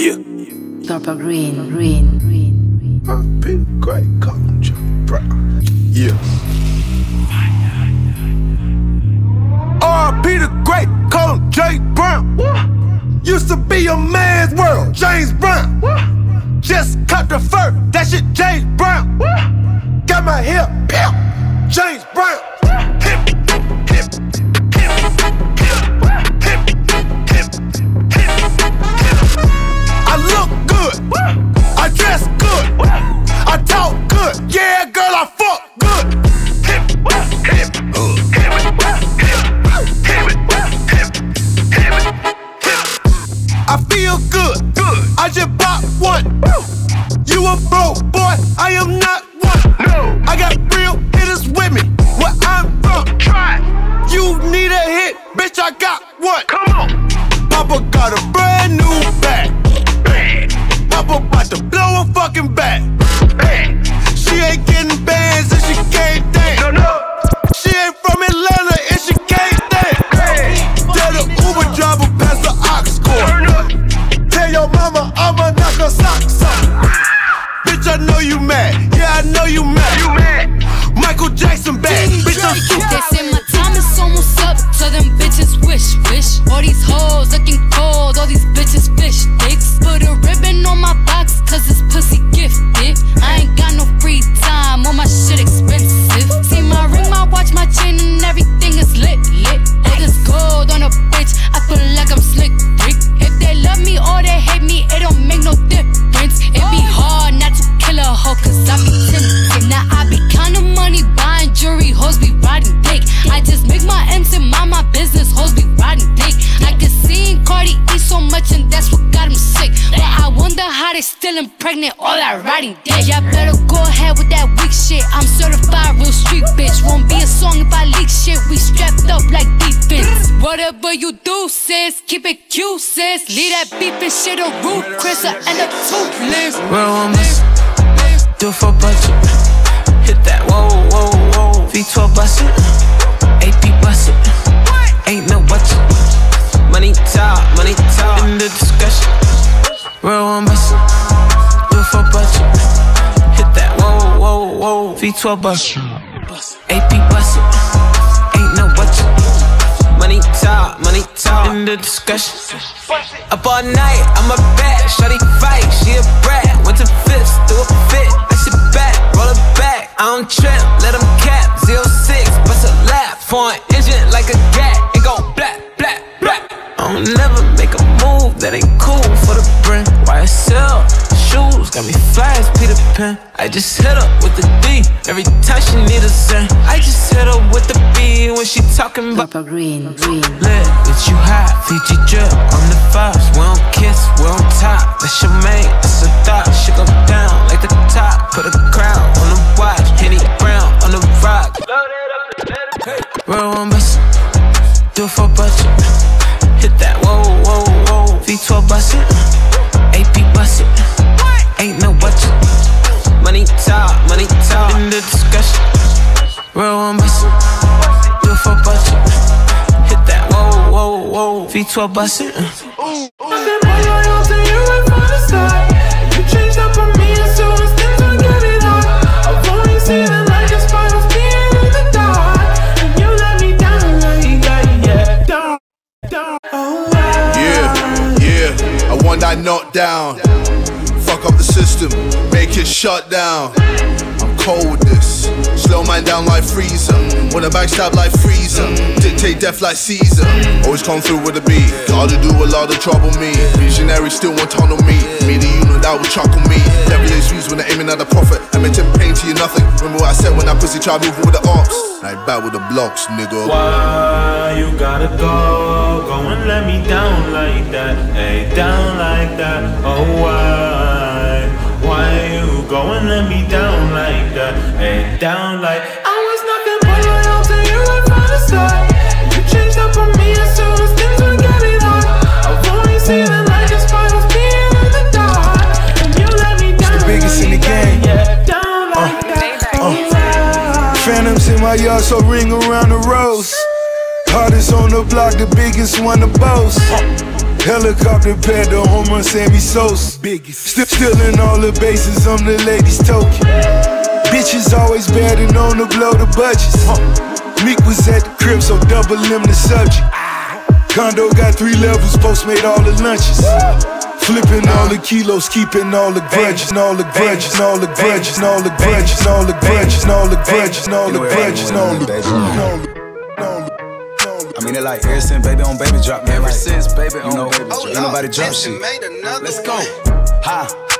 Yeah. Purple green, green, green. R.P. Great culture, bro. Yeah. R.P. the great, him Jay Brown. Used to be a man's world, James Brown. Just cut the fur, that shit James Brown. I just bought one. You a broke boy, I am not one. No, I got real hitters with me. Where I'm from, try. You need a hit, bitch. I got one. Come on. They say my time is almost up. Tell them bitches wish, wish. All these hoes looking Whatever you do, sis, keep it cute, sis. Leave that beef and shit a root, Chris, I end up toothless. Real woman, do for budget. Hit that, whoa, whoa, whoa. V12 bust it, AP bust it. Ain't no budget. Money talk, money talk. In the discussion. Real one bust. Do for budget. Hit that, whoa, whoa, whoa. V12 bust it. AP bust it. Talk, money talk. In the discussion. Up all night, I'm a bat. Shawty fight, she a brat. Went to fifths, do a fit. That shit back, roll it back. I don't trip, let him cap. Zero six, bust a lap. Foreign engine like a gat. It go black, black, black. I don't never make a move that ain't cool for the brand. YSL shoes got me fly as Peter Pan. I just hit up with the D every time she need a cent. I just hit up with the B when she talking about. Purple green, green. Lit, bitch, you hot, Fiji drip on the vibes. We don't kiss, we on top. That's your mate, that's a thought. She go down like the top. Put a crown on the watch, Henny Brown on the rock. Real one bust, do bust it, AP bust it. Ain't no budget. Money talk, money talk. In the discussion. Real one bust it, do for budget. Hit that, whoa, whoa, whoa. V12 bust it. Yeah, knocked down. Fuck up the system, make it shut down. I'm cold with this. Slow man down like freezer. Wanna backstab like freezer. Dictate death like Caesar. Always come through with a beat. Gotta do a lot of trouble me. Visionary still want tunnel me. Me that will chuckle me. Devilish views when they're aiming at prophet. I meant pain to you nothing. Remember what I said when pussy tried moving with the ops. I with the blocks, nigga. Why you gotta go? Go and let me down like that. Hey, down like that. Oh, why? Why you go and let me down like that? Hey, down like Phantoms in my yard, so ring around the rose. Hardest on the block, the biggest one to boast. Helicopter pad to home Sammy Sosa. Still stealing all the bases, I'm the ladies' token. Bitches always bad and on to blow the budgets. Meek was at the crib, so double him the subject. Condo got three levels, post made all the lunches. Flipping all the kilos, keeping all the grudges, all the grudges, all the grudges, all the grudges, all the grudges, all the grudges, all the grudges, all the grudges. I mean, it like ever since baby on baby drop, man. Ever since baby on know, baby drop. Ain't nobody drop shit. Let's go. Ha.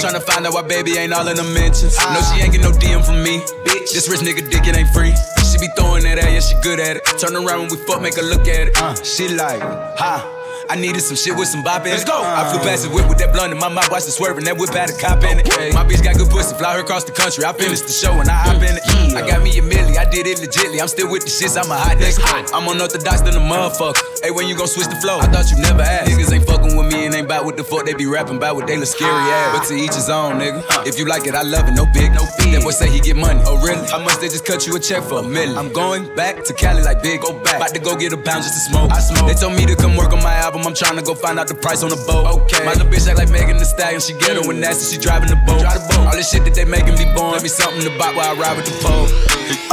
Trying to find out why baby baby ain't all in the mentions. Uh, no, she ain't get no DM from me. Bitch, this rich nigga dick, it ain't free. She be throwing that at, yeah, she good at it. Turn around when we fuck, make her look at it. Uh, she like, ha. I needed some shit with some bop in it. Let's go. I flew past the whip with that blunt in my mouth, watched it swerving. That whip had a cop in it. My bitch got good pussy, fly her across the country. I finished the show and I hop in it. I got me a milli, I did it legitly. I'm still with the shits, I'm a hot nigga. I'm unorthodox than a motherfucker. Hey, when you gon' switch the flow? I thought you never asked. Niggas ain't fucking with me and ain't bout what the fuck they be rapping about what they look scary ass. But to each his own, nigga. If you like it, I love it. No big, no big. That boy say he get money. Oh, really? How much they just cut you a check for a million? I'm going back to Cali like big, go back. About to go get a pound just to smoke. I smoke. They told me to come work on my album. I'm trying to go find out the price on the boat. Okay. My little bitch act like Megan Thee Stallion. She get her when nasty, she driving the boat. Drive the boat. All this shit that they making me born. Let me something to buy while I ride with the pole.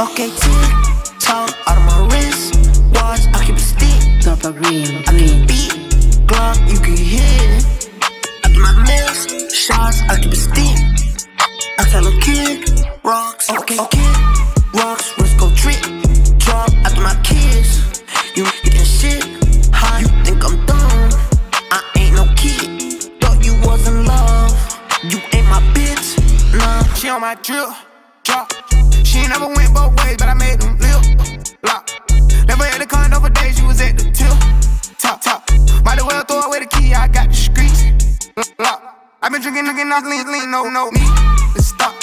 Okay, tick, She ain't never went both ways, but I made them lip lock. Never had a condo for days, she was at the tip, top, top. Might as well throw away the key, I got the streets lock. i been drinking, drinking, off lean, lean, no, no, me, let's stop.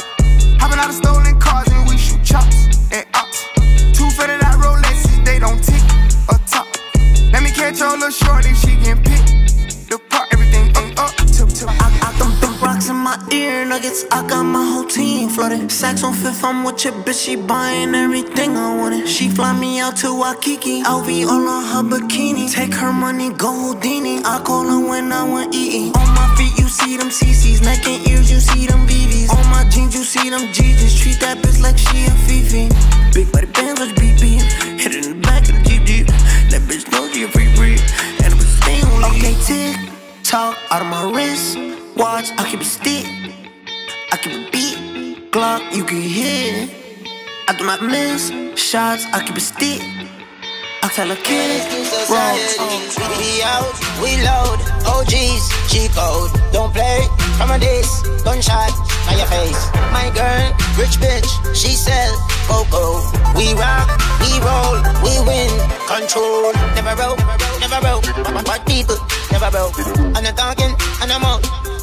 Hopping out of stolen cars and we shoot chops at ops. Two fitted out Rolexes, they don't tick or top. Let me catch your little shorty, she can pick my ear nuggets. I got my whole team flooded. Saks on fifth, I'm with your bitch. She buying everything I wanted. She fly me out to Waikiki. LV all on her bikini. Take her money, go Houdini. I call her when I want eating. On my feet, you see them CCs. Neck and ears, you see them BBs. On my jeans, you see them Jesus. Treat that bitch like she a Fifi. Big body bands, like BB. Hit it in the back of the Jeep Jeep. That bitch know she a free breed. And was staying Okay, tick, talk out of my wrist. Watch, I keep a stick. I keep a beat. Glock, you can hear. I do not miss shots, I keep a stick. I tell a kid, roll. We out, we load, OGs, G code. Don't play from a diss, gunshot on your face. My girl, rich bitch, she sell cocoa. We rock, we roll, we win, control. Never broke, never broke. But people never broke. I'm not talking, I'm out.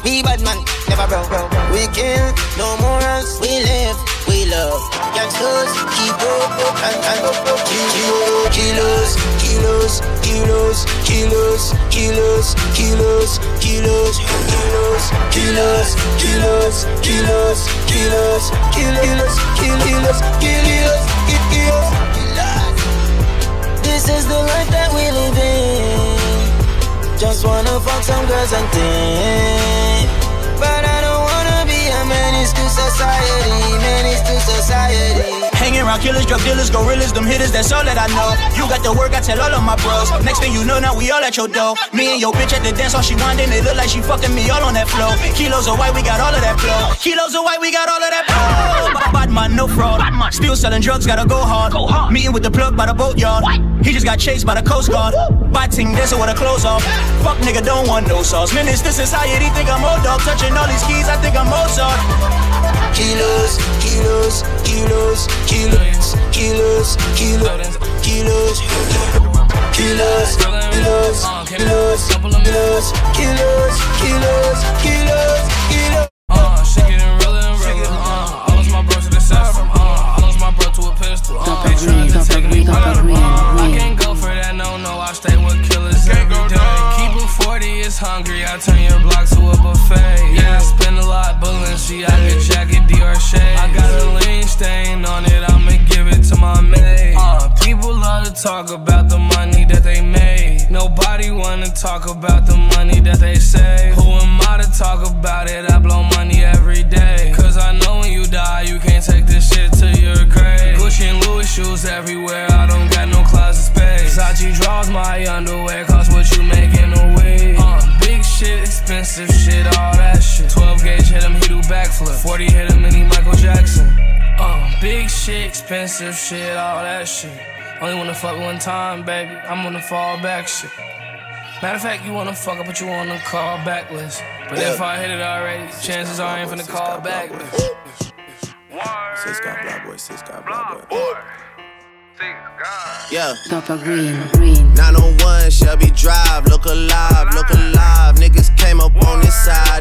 We bad man, never broke. We kill, no more else. We live, we love. Youngsters, keep up, and and kilos, kilos, kilos, kilos, kilos, kilos, kilos, kilos, kilos, kilos, kilos, kilos, kilos, kilos, kilos, kilos, kilos, kilos. This is the life that we live in. Just wanna fuck some girls and think. But I don't wanna be a menace to society, menace to society. Hanging around killers, drug dealers, gorillas, them hitters, that's all that I know. You got the work, I tell all of my bros. Next thing you know, now we all at your door. Me and your bitch at the dance, all she winding, it look like she fucking me all on that flow. Kilos of white, we got all of that flow. Kilos of white, we got all of that flow. Bad man, no fraud. Still selling drugs, gotta go hard. Meeting with the plug by the boatyard. He just got chased by the Coast Guard. Biting dancing with her clothes off. Fuck nigga, don't want no sauce. Menace to society, think I'm old dog. Touching all these keys, I think I'm Mozart. Kilos, kilos, kilos, kilos, kilos, kilos, kilos, kilos, kilos, kilos, talk about the money that they made. Nobody wanna talk about the money that they say. Who am I to talk about it? I blow money every day. Cause I know when you die, you can't take this shit to your grave. Gucci and Louis shoes everywhere, I don't got no closet space. Sachi draws my underwear, cause what you make in a week. Uh, big shit, expensive shit, all that shit. 12 gauge hit him, he do backflip. 40 hit him, and he Michael Jackson. Uh, big shit, expensive shit, all that shit. Only wanna fuck one time, baby. I'm on the fall back shit. Matter of fact, you wanna fuck I put you on the call back list. But yeah. if I hit it already, chances are I ain't finna call back list. Six got black boy, six got black boy. Yeah. Papa Green, Green. 901 Shelby Drive, look alive, look alive. Niggas came up on this side.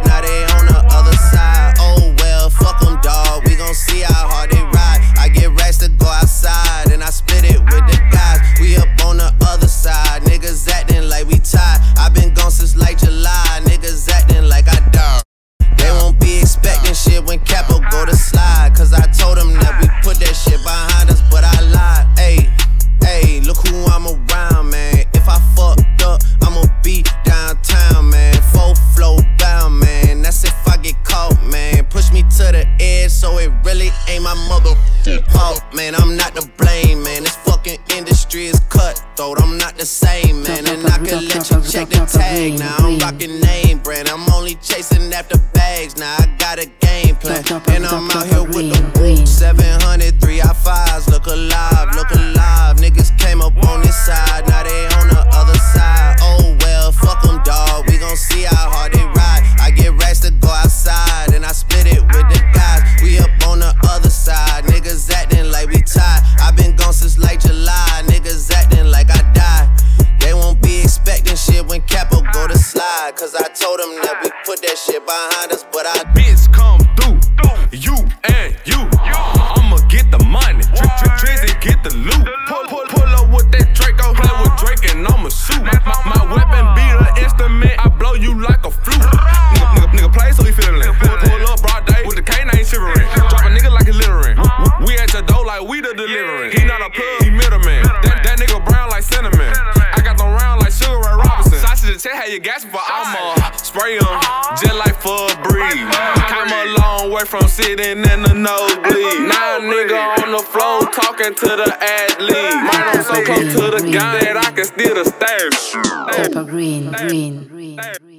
away from sitting in the nosebleed. Now nigga on the floor talking to the athlete. Mine I'm so close to the guy that I can still the stare. Pepper green, green, green.